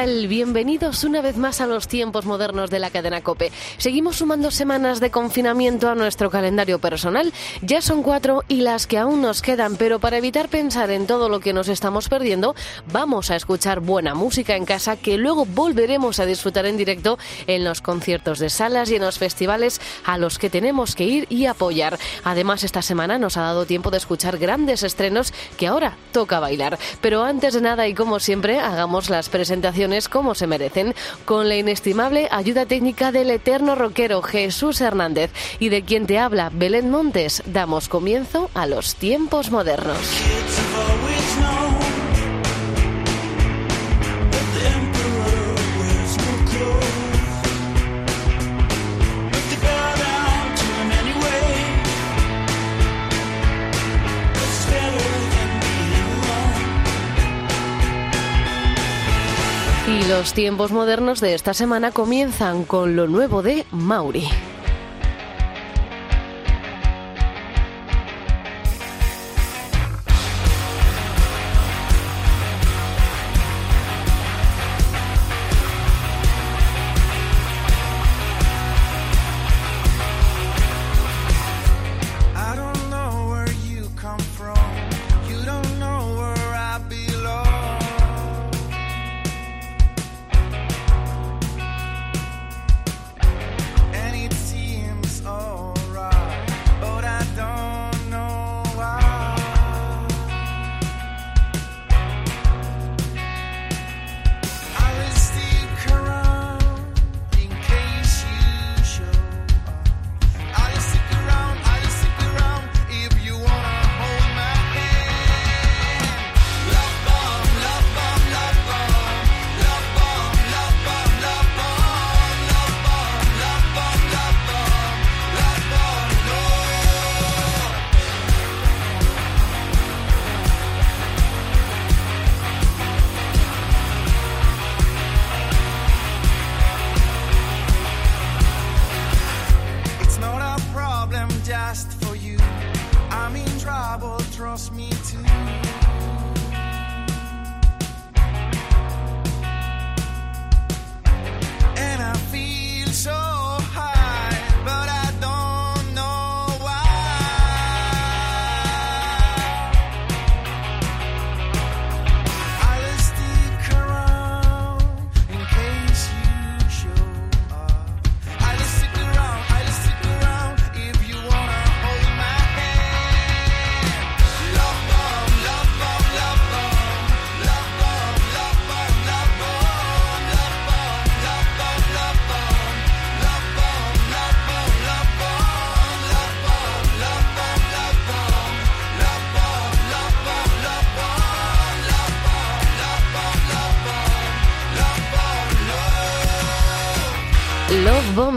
Tal? Bienvenidos una vez más a los tiempos modernos de la cadena Cope. Seguimos sumando semanas de confinamiento a nuestro calendario personal. Ya son cuatro y las que aún nos quedan, pero para evitar pensar en todo lo que nos estamos perdiendo, vamos a escuchar buena música en casa que luego volveremos a disfrutar en directo en los conciertos de salas y en los festivales a los que tenemos que ir y apoyar. Además, esta semana nos ha dado tiempo de escuchar grandes estrenos que ahora toca bailar. Pero antes de nada y como siempre, hagamos las presentaciones como se merecen, con la inestimable ayuda técnica del eterno rockero Jesús Hernández y de quien te habla Belén Montes, damos comienzo a los tiempos modernos. Los tiempos modernos de esta semana comienzan con lo nuevo de Mauri.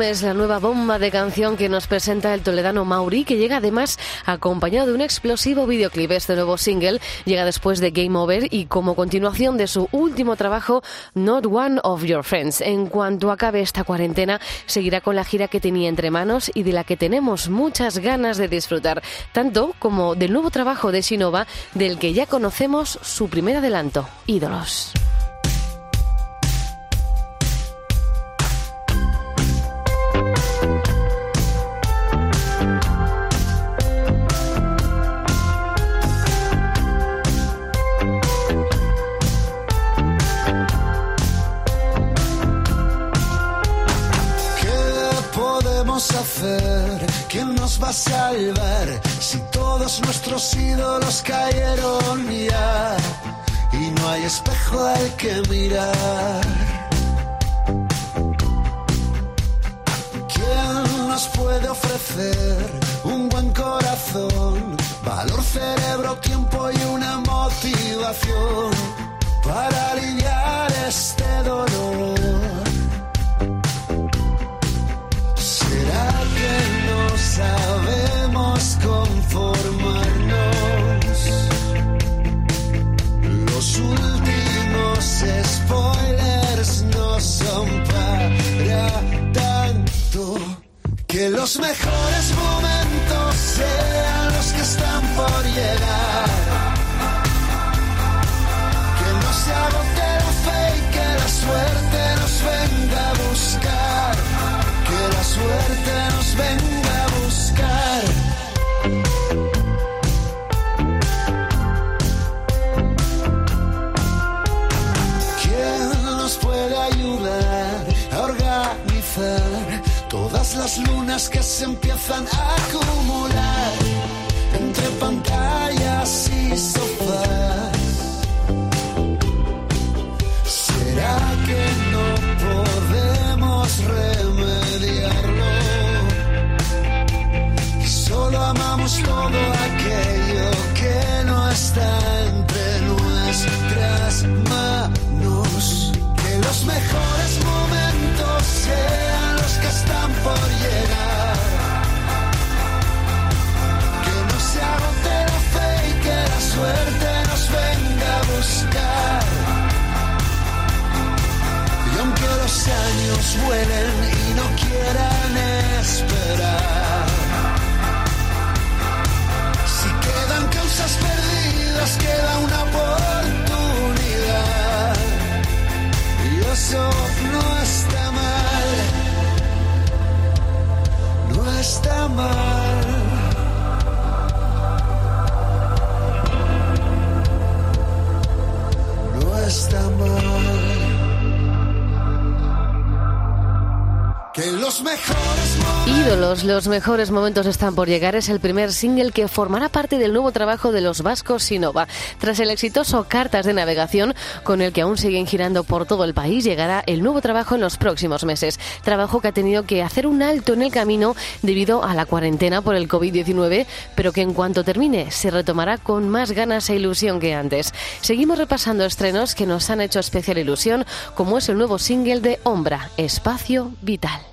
Es la nueva bomba de canción que nos presenta el toledano Mauri, que llega además acompañado de un explosivo videoclip. Este nuevo single llega después de Game Over y como continuación de su último trabajo, Not One of Your Friends. En cuanto acabe esta cuarentena, seguirá con la gira que tenía entre manos y de la que tenemos muchas ganas de disfrutar, tanto como del nuevo trabajo de Sinova, del que ya conocemos su primer adelanto, Ídolos. Salvar si todos nuestros ídolos cayeron ya y no hay espejo al que mirar? ¿Quién nos puede ofrecer un buen corazón, valor, cerebro, tiempo y una motivación para aliviar este dolor? que no los mejores momentos sean los que están por llegar. Que no se agote la fe y que la suerte nos venga a buscar. Que la suerte nos venga las lunas que se empiezan a acumular los mejores momentos están por llegar. Es el primer single que formará parte del nuevo trabajo de los vascos Sinova. Tras el exitoso Cartas de Navegación, con el que aún siguen girando por todo el país, llegará el nuevo trabajo en los próximos meses. Trabajo que ha tenido que hacer un alto en el camino debido a la cuarentena por el COVID-19, pero que en cuanto termine se retomará con más ganas e ilusión que antes. Seguimos repasando estrenos que nos han hecho especial ilusión, como es el nuevo single de Ombra, Espacio Vital.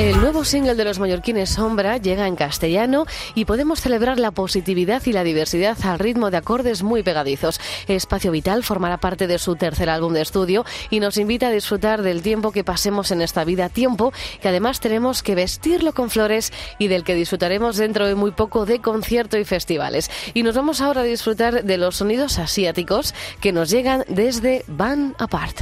El nuevo single de los mallorquines Sombra llega en castellano y podemos celebrar la positividad y la diversidad al ritmo de acordes muy pegadizos. Espacio Vital formará parte de su tercer álbum de estudio y nos invita a disfrutar del tiempo que pasemos en esta vida, tiempo que además tenemos que vestirlo con flores y del que disfrutaremos dentro de muy poco de concierto y festivales. Y nos vamos ahora a disfrutar de los sonidos asiáticos que nos llegan desde Van Apart.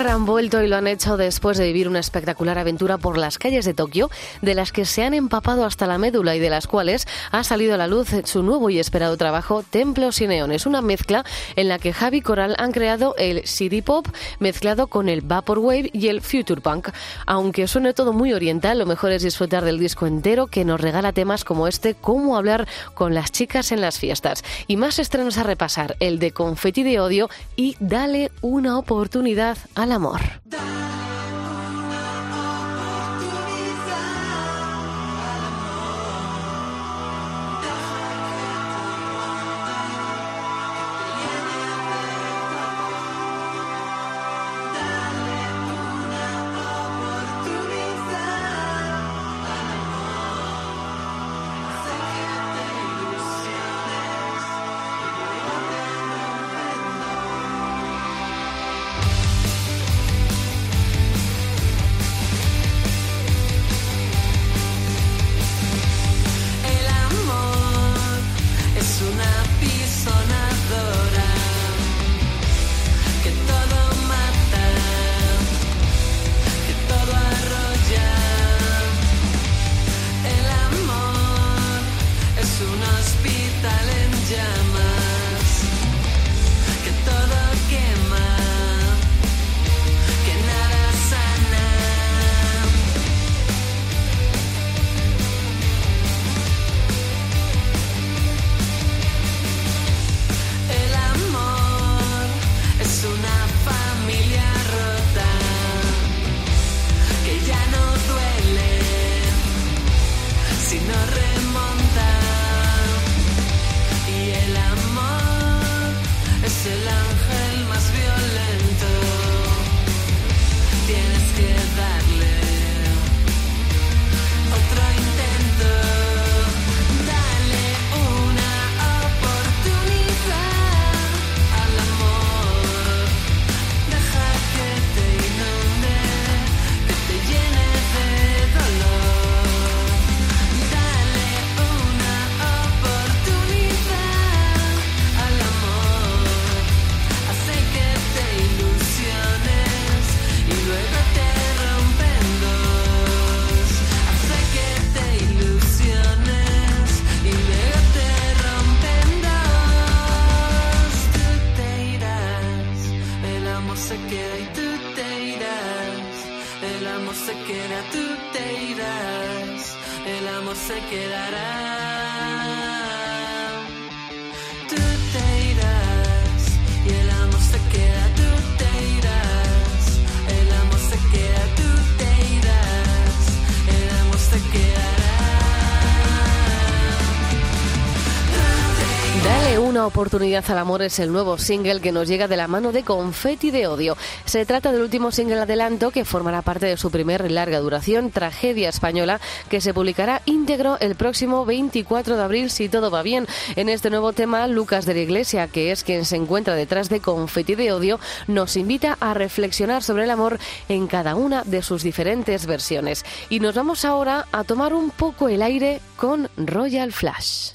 Han vuelto y lo han hecho después de vivir una espectacular aventura por las calles de Tokio, de las que se han empapado hasta la médula y de las cuales ha salido a la luz su nuevo y esperado trabajo Templos y Neones, una mezcla en la que Javi Coral han creado el city pop mezclado con el vaporwave y el future punk. Aunque suene todo muy oriental, lo mejor es disfrutar del disco entero que nos regala temas como este, cómo hablar con las chicas en las fiestas. Y más estrenos a repasar, el de Confetti de Odio y Dale una oportunidad al amor. Oportunidad al amor es el nuevo single que nos llega de la mano de Confetti de Odio. Se trata del último single adelanto que formará parte de su primer larga duración, Tragedia Española, que se publicará íntegro el próximo 24 de abril si todo va bien. En este nuevo tema, Lucas de la Iglesia, que es quien se encuentra detrás de Confetti de Odio, nos invita a reflexionar sobre el amor en cada una de sus diferentes versiones. Y nos vamos ahora a tomar un poco el aire con Royal Flash.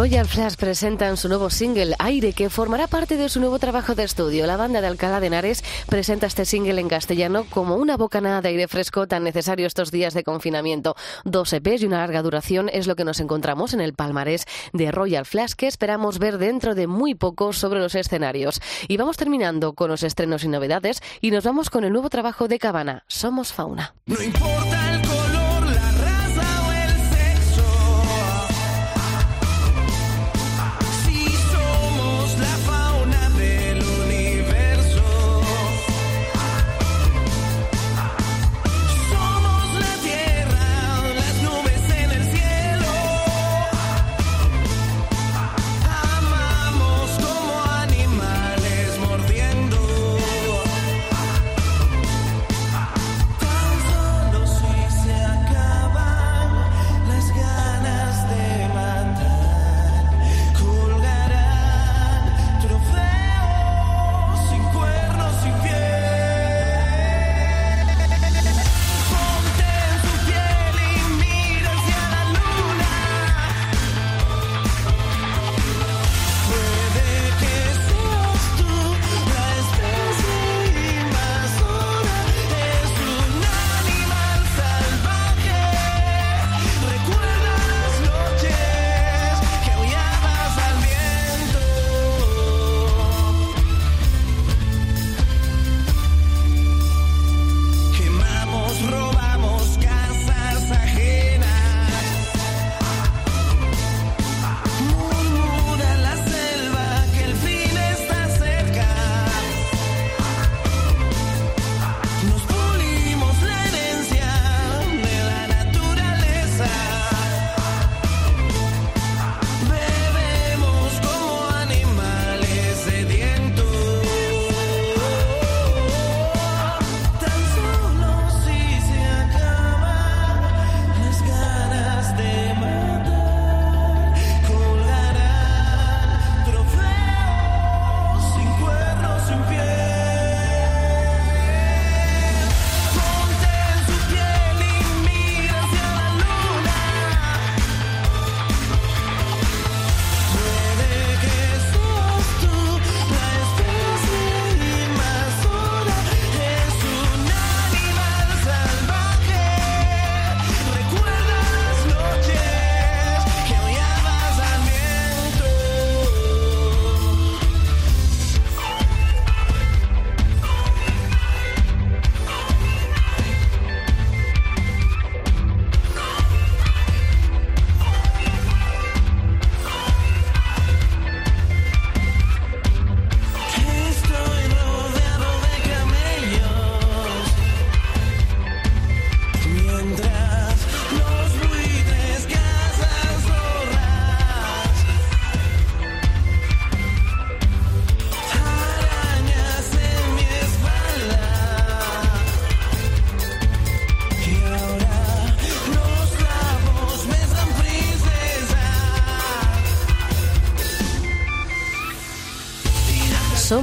Royal Flash presentan su nuevo single Aire, que formará parte de su nuevo trabajo de estudio. La banda de Alcalá de Henares presenta este single en castellano como una bocanada de aire fresco tan necesario estos días de confinamiento. Dos EPs y una larga duración es lo que nos encontramos en el palmarés de Royal Flash, que esperamos ver dentro de muy poco sobre los escenarios. Y vamos terminando con los estrenos y novedades y nos vamos con el nuevo trabajo de Cabana, Somos Fauna. No importa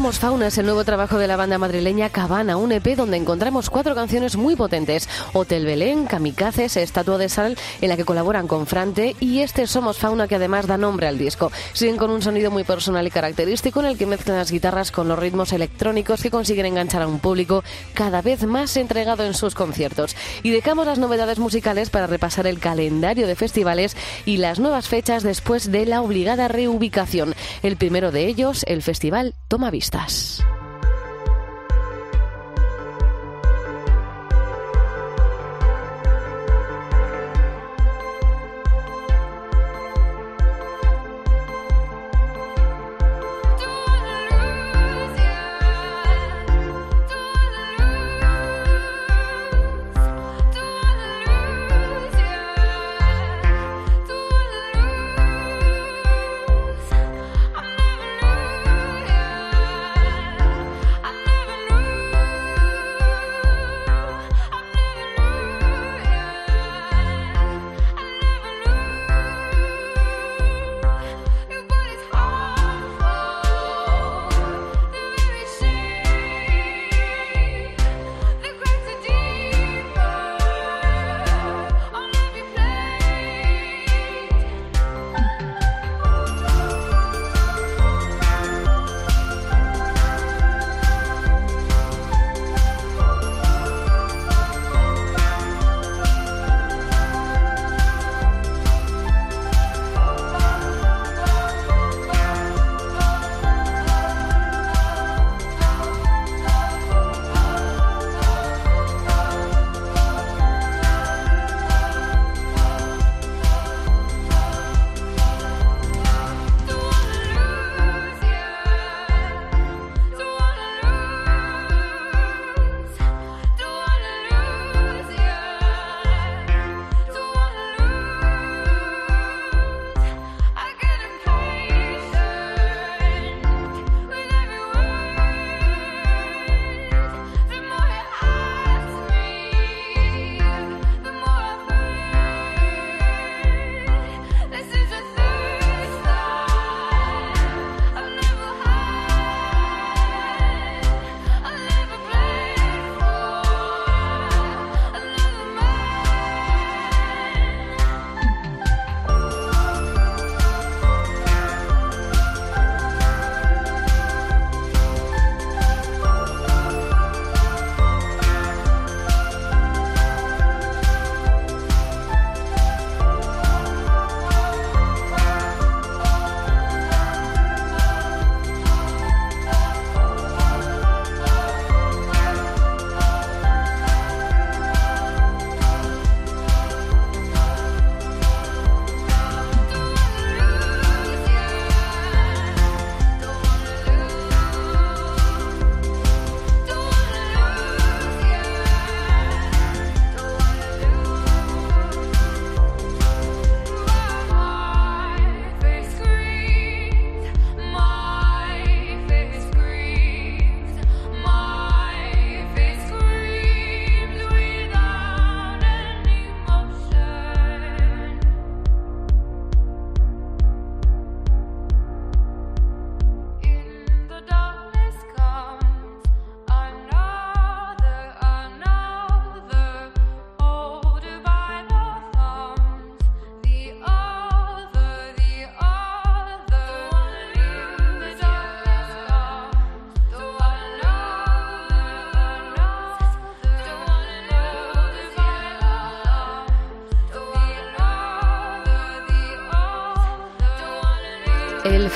Somos Fauna es el nuevo trabajo de la banda madrileña Cabana, un EP donde encontramos cuatro canciones muy potentes. Hotel Belén, Kamikazes, Estatua de Sal, en la que colaboran con Frante, y este Somos Fauna que además da nombre al disco. Siguen con un sonido muy personal y característico en el que mezclan las guitarras con los ritmos electrónicos que consiguen enganchar a un público cada vez más entregado en sus conciertos. Y dejamos las novedades musicales para repasar el calendario de festivales y las nuevas fechas después de la obligada reubicación. El primero de ellos, el festival Toma Vistas. estás.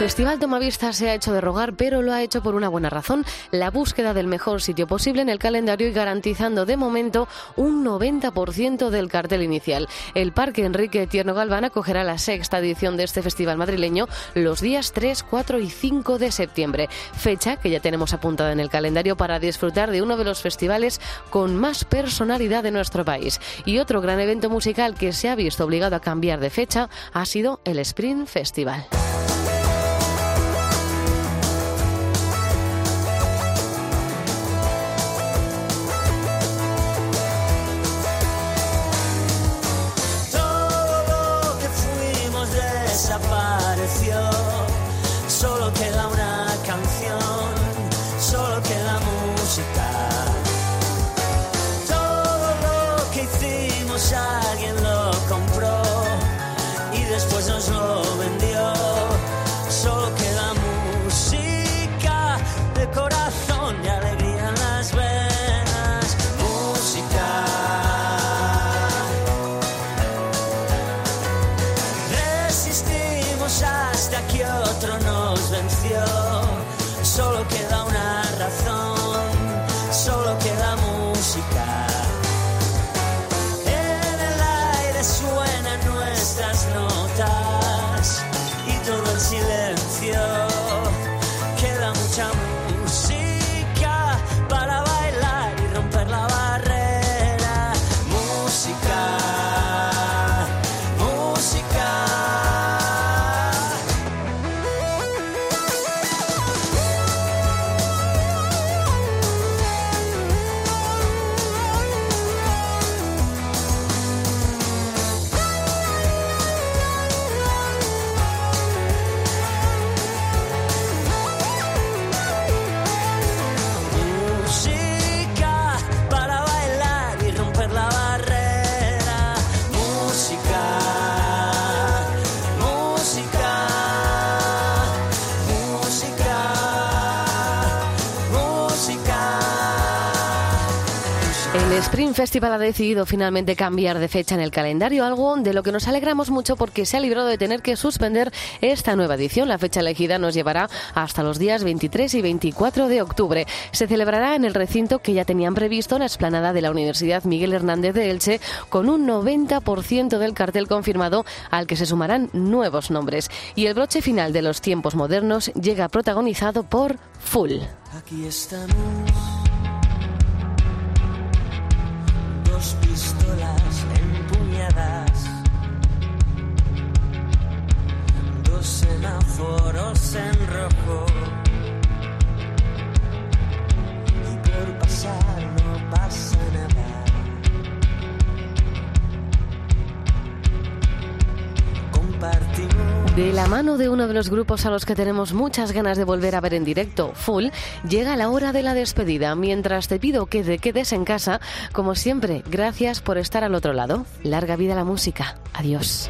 Festival Tomavista se ha hecho de rogar, pero lo ha hecho por una buena razón, la búsqueda del mejor sitio posible en el calendario y garantizando de momento un 90% del cartel inicial. El Parque Enrique Tierno Galván acogerá la sexta edición de este festival madrileño los días 3, 4 y 5 de septiembre, fecha que ya tenemos apuntada en el calendario para disfrutar de uno de los festivales con más personalidad de nuestro país. Y otro gran evento musical que se ha visto obligado a cambiar de fecha ha sido el Spring Festival. Spring Festival ha decidido finalmente cambiar de fecha en el calendario, algo de lo que nos alegramos mucho porque se ha librado de tener que suspender esta nueva edición. La fecha elegida nos llevará hasta los días 23 y 24 de octubre. Se celebrará en el recinto que ya tenían previsto la explanada de la Universidad Miguel Hernández de Elche, con un 90% del cartel confirmado al que se sumarán nuevos nombres. Y el broche final de los tiempos modernos llega protagonizado por Full. Aquí estamos. Semáforos en rojo. Y por pasar no pasa nada. De la mano de uno de los grupos a los que tenemos muchas ganas de volver a ver en directo, Full, llega la hora de la despedida. Mientras te pido que te quedes en casa, como siempre, gracias por estar al otro lado. Larga vida la música. Adiós.